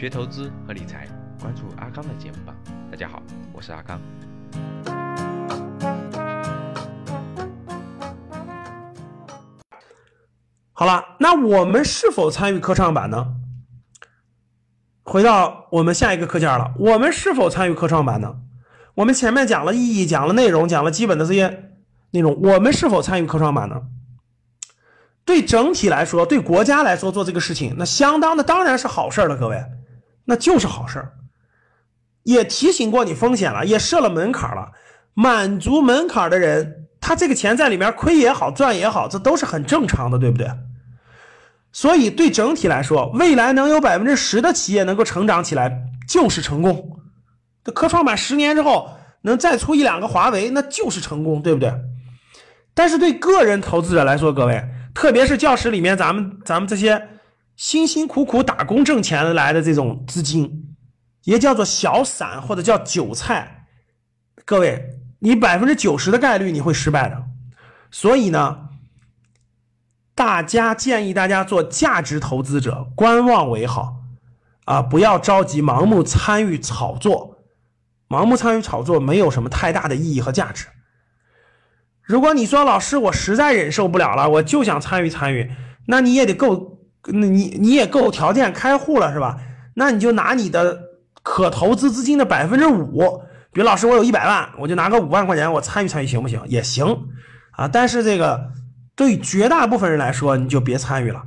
学投资和理财，关注阿刚的节目吧。大家好，我是阿刚。好了，那我们是否参与科创板呢？回到我们下一个课件了，我们是否参与科创板呢？我们前面讲了意义，讲了内容，讲了基本的这些内容，我们是否参与科创板呢？对整体来说，对国家来说做这个事情，那相当的当然是好事了，各位，那就是好事也提醒过你风险了，也设了门槛了，满足门槛的人，他这个钱在里面亏也好，赚也好，这都是很正常的，对不对？所以对整体来说，未来能有百分之十的企业能够成长起来，就是成功。这科创板十年之后能再出一两个华为，那就是成功，对不对？但是对个人投资者来说，各位。特别是教室里面，咱们咱们这些辛辛苦苦打工挣钱来的这种资金，也叫做小散或者叫韭菜。各位，你百分之九十的概率你会失败的。所以呢，大家建议大家做价值投资者，观望为好啊，不要着急盲目参与炒作，盲目参与炒作没有什么太大的意义和价值。如果你说老师，我实在忍受不了了，我就想参与参与，那你也得够，那你你也够条件开户了是吧？那你就拿你的可投资资金的百分之五，比如老师我有一百万，我就拿个五万块钱，我参与参与行不行？也行啊。但是这个对绝大部分人来说，你就别参与了。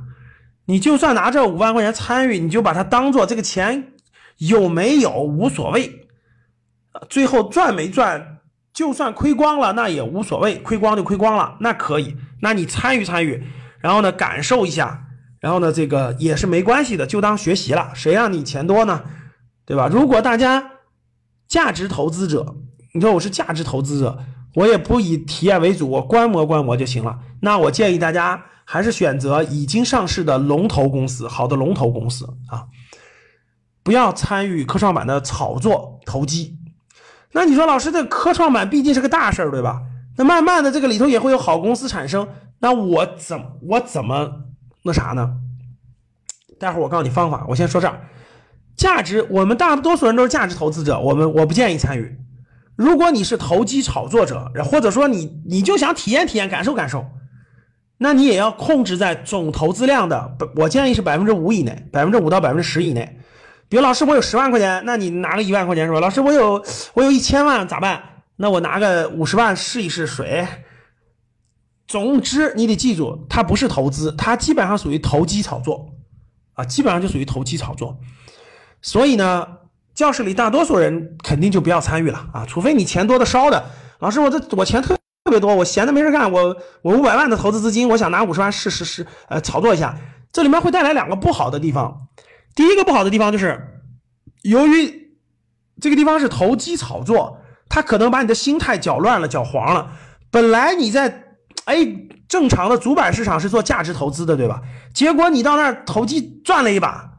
你就算拿这五万块钱参与，你就把它当做这个钱有没有无所谓，最后赚没赚？就算亏光了，那也无所谓，亏光就亏光了，那可以。那你参与参与，然后呢，感受一下，然后呢，这个也是没关系的，就当学习了。谁让你钱多呢？对吧？如果大家价值投资者，你说我是价值投资者，我也不以体验为主，我观摩观摩就行了。那我建议大家还是选择已经上市的龙头公司，好的龙头公司啊，不要参与科创板的炒作投机。那你说老师，这科创板毕竟是个大事儿，对吧？那慢慢的这个里头也会有好公司产生。那我怎我怎么那啥呢？待会儿我告诉你方法。我先说这儿，价值，我们大多数人都是价值投资者，我们我不建议参与。如果你是投机炒作者，或者说你你就想体验体验、感受感受，那你也要控制在总投资量的，我建议是百分之五以内，百分之五到百分之十以内。比如老师，我有十万块钱，那你拿个一万块钱是吧？老师，我有我有一千万咋办？那我拿个五十万试一试水。总之，你得记住，它不是投资，它基本上属于投机炒作啊，基本上就属于投机炒作。所以呢，教室里大多数人肯定就不要参与了啊，除非你钱多的烧的。老师，我这我钱特特别多，我闲的没事干，我我五百万的投资资金，我想拿五十万试试试，呃，炒作一下。这里面会带来两个不好的地方。第一个不好的地方就是，由于这个地方是投机炒作，它可能把你的心态搅乱了、搅黄了。本来你在哎正常的主板市场是做价值投资的，对吧？结果你到那儿投机赚了一把，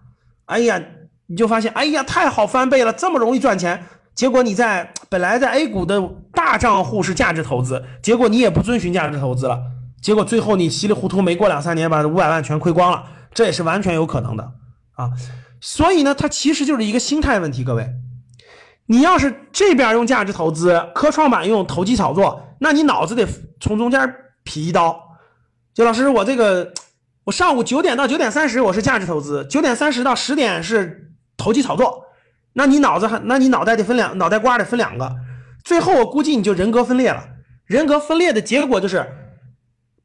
哎呀，你就发现哎呀太好翻倍了，这么容易赚钱。结果你在本来在 A 股的大账户是价值投资，结果你也不遵循价值投资了，结果最后你稀里糊涂没过两三年把五百万全亏光了，这也是完全有可能的。啊，所以呢，它其实就是一个心态问题。各位，你要是这边用价值投资，科创板用投机炒作，那你脑子得从中间劈一刀。就老师，我这个我上午九点到九点三十我是价值投资，九点三十到十点是投机炒作，那你脑子还，那你脑袋得分两，脑袋瓜得分两个。最后我估计你就人格分裂了。人格分裂的结果就是，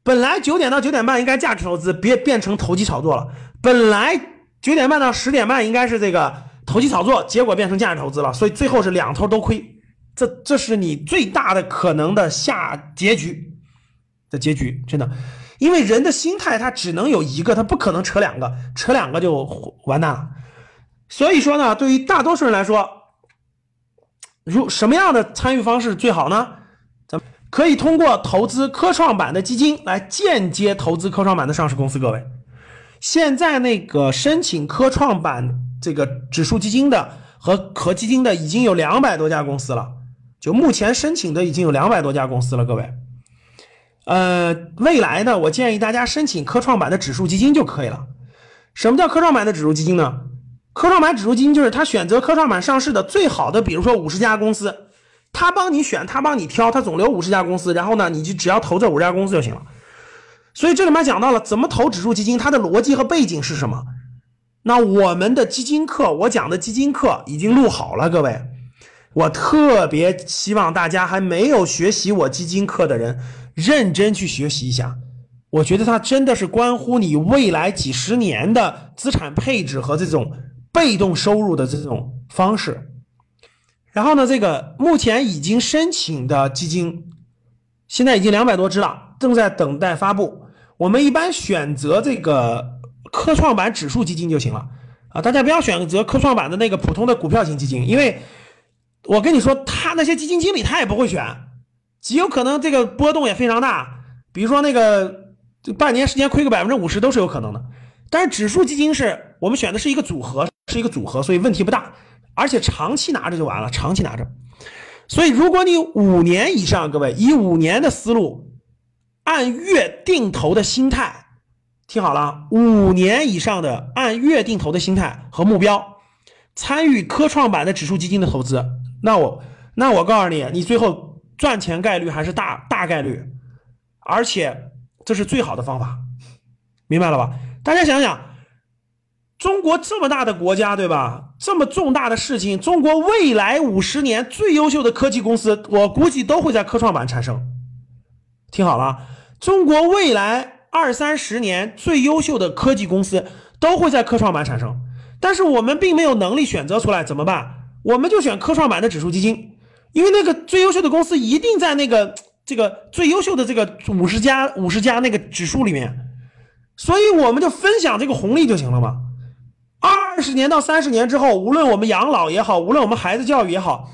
本来九点到九点半应该价值投资，别变成投机炒作了。本来。九点半到十点半应该是这个投机炒作，结果变成价值投资了，所以最后是两头都亏，这这是你最大的可能的下结局的结局，真的，因为人的心态他只能有一个，他不可能扯两个，扯两个就完蛋了。所以说呢，对于大多数人来说，如什么样的参与方式最好呢？咱们可以通过投资科创板的基金来间接投资科创板的上市公司，各位。现在那个申请科创板这个指数基金的和和基金的已经有两百多家公司了，就目前申请的已经有两百多家公司了，各位。呃，未来呢，我建议大家申请科创板的指数基金就可以了。什么叫科创板的指数基金呢？科创板指数基金就是他选择科创板上市的最好的，比如说五十家公司，他帮你选，他帮你挑，他总留五十家公司，然后呢，你就只要投这五十家公司就行了。所以这里面讲到了怎么投指数基金，它的逻辑和背景是什么？那我们的基金课，我讲的基金课已经录好了，各位，我特别希望大家还没有学习我基金课的人，认真去学习一下。我觉得它真的是关乎你未来几十年的资产配置和这种被动收入的这种方式。然后呢，这个目前已经申请的基金，现在已经两百多只了，正在等待发布。我们一般选择这个科创板指数基金就行了啊，大家不要选择科创板的那个普通的股票型基金，因为我跟你说，他那些基金经理他也不会选，极有可能这个波动也非常大，比如说那个。半年时间亏个百分之五十都是有可能的，但是指数基金是我们选的是一个组合，是一个组合，所以问题不大，而且长期拿着就完了，长期拿着。所以如果你五年以上，各位以五年的思路，按月定投的心态，听好了，五年以上的按月定投的心态和目标，参与科创板的指数基金的投资，那我那我告诉你，你最后赚钱概率还是大大概率，而且。这是最好的方法，明白了吧？大家想想，中国这么大的国家，对吧？这么重大的事情，中国未来五十年最优秀的科技公司，我估计都会在科创板产生。听好了，中国未来二三十年最优秀的科技公司都会在科创板产生，但是我们并没有能力选择出来，怎么办？我们就选科创板的指数基金，因为那个最优秀的公司一定在那个。这个最优秀的这个五十家五十家那个指数里面，所以我们就分享这个红利就行了嘛。二十年到三十年之后，无论我们养老也好，无论我们孩子教育也好，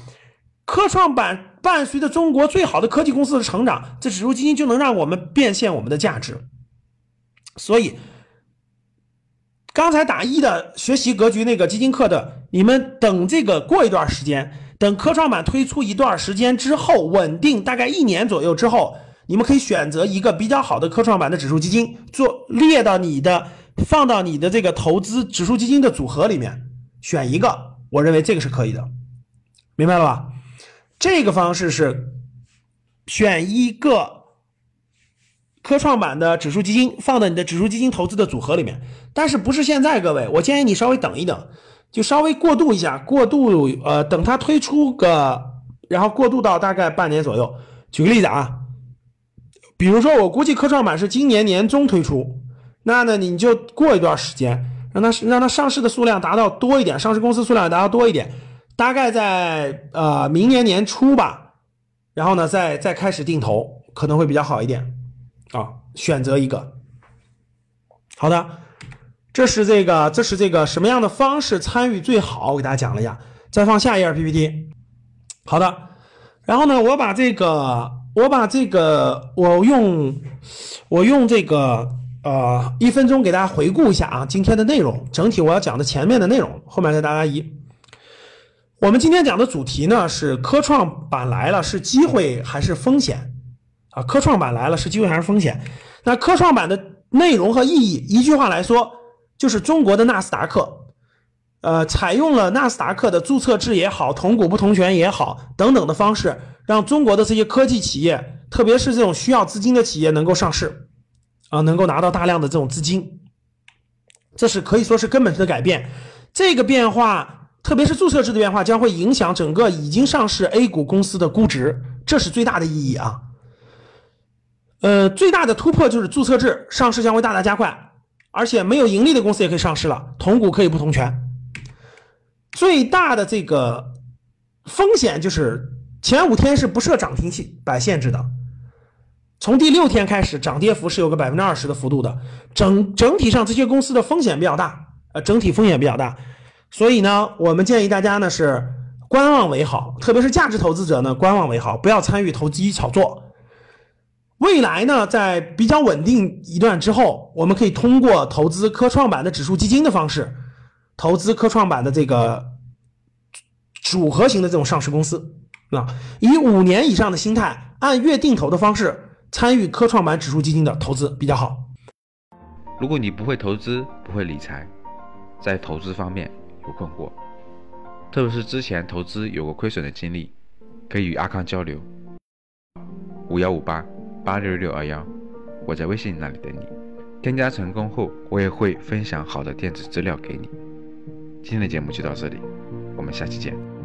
科创板伴随着中国最好的科技公司的成长，这指数基金就能让我们变现我们的价值。所以，刚才打一的学习格局那个基金课的，你们等这个过一段时间。等科创板推出一段时间之后，稳定大概一年左右之后，你们可以选择一个比较好的科创板的指数基金，做列到你的放到你的这个投资指数基金的组合里面，选一个，我认为这个是可以的，明白了吧？这个方式是选一个科创板的指数基金放到你的指数基金投资的组合里面，但是不是现在，各位，我建议你稍微等一等。就稍微过渡一下，过渡呃，等它推出个，然后过渡到大概半年左右。举个例子啊，比如说我估计科创板是今年年中推出，那呢你就过一段时间，让它让它上市的数量达到多一点，上市公司数量达到多一点，大概在呃明年年初吧，然后呢再再开始定投，可能会比较好一点啊，选择一个，好的。这是这个，这是这个什么样的方式参与最好？我给大家讲了一下。再放下一页 PPT。好的，然后呢，我把这个，我把这个，我用，我用这个，呃，一分钟给大家回顾一下啊，今天的内容，整体我要讲的前面的内容，后面再大家一。我们今天讲的主题呢是科创板来了是机会还是风险？啊，科创板来了是机会还是风险？那科创板的内容和意义，一句话来说。就是中国的纳斯达克，呃，采用了纳斯达克的注册制也好，同股不同权也好，等等的方式，让中国的这些科技企业，特别是这种需要资金的企业能够上市，啊，能够拿到大量的这种资金，这是可以说是根本性的改变。这个变化，特别是注册制的变化，将会影响整个已经上市 A 股公司的估值，这是最大的意义啊。呃，最大的突破就是注册制上市将会大大加快。而且没有盈利的公司也可以上市了，同股可以不同权。最大的这个风险就是前五天是不设涨停板限制的，从第六天开始涨跌幅是有个百分之二十的幅度的。整整体上这些公司的风险比较大，呃，整体风险比较大，所以呢，我们建议大家呢是观望为好，特别是价值投资者呢观望为好，不要参与投机炒作。未来呢，在比较稳定一段之后，我们可以通过投资科创板的指数基金的方式，投资科创板的这个组合型的这种上市公司，啊，以五年以上的心态，按月定投的方式参与科创板指数基金的投资比较好。如果你不会投资，不会理财，在投资方面有困惑，特别是之前投资有过亏损的经历，可以与阿康交流。五幺五八八六六二幺，我在微信那里等你。添加成功后，我也会分享好的电子资料给你。今天的节目就到这里，我们下期见。